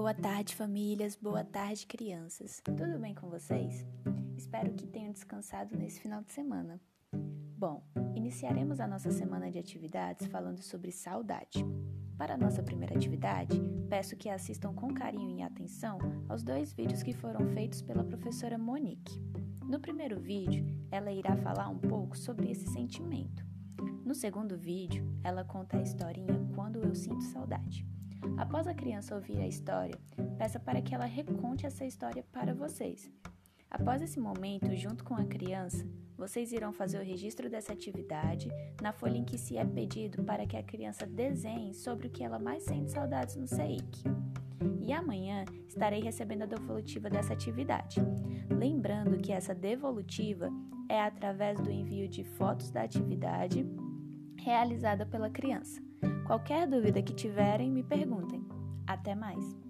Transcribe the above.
Boa tarde, famílias. Boa tarde, crianças. Tudo bem com vocês? Espero que tenham descansado nesse final de semana. Bom, iniciaremos a nossa semana de atividades falando sobre saudade. Para a nossa primeira atividade, peço que assistam com carinho e atenção aos dois vídeos que foram feitos pela professora Monique. No primeiro vídeo, ela irá falar um pouco sobre esse sentimento. No segundo vídeo, ela conta a historinha Quando Eu Sinto Saudade. Após a criança ouvir a história, peça para que ela reconte essa história para vocês. Após esse momento, junto com a criança, vocês irão fazer o registro dessa atividade na folha em que se é pedido para que a criança desenhe sobre o que ela mais sente saudades no CEIC. E amanhã estarei recebendo a devolutiva dessa atividade. Lembrando que essa devolutiva é através do envio de fotos da atividade realizada pela criança. Qualquer dúvida que tiverem, me perguntem. Até mais!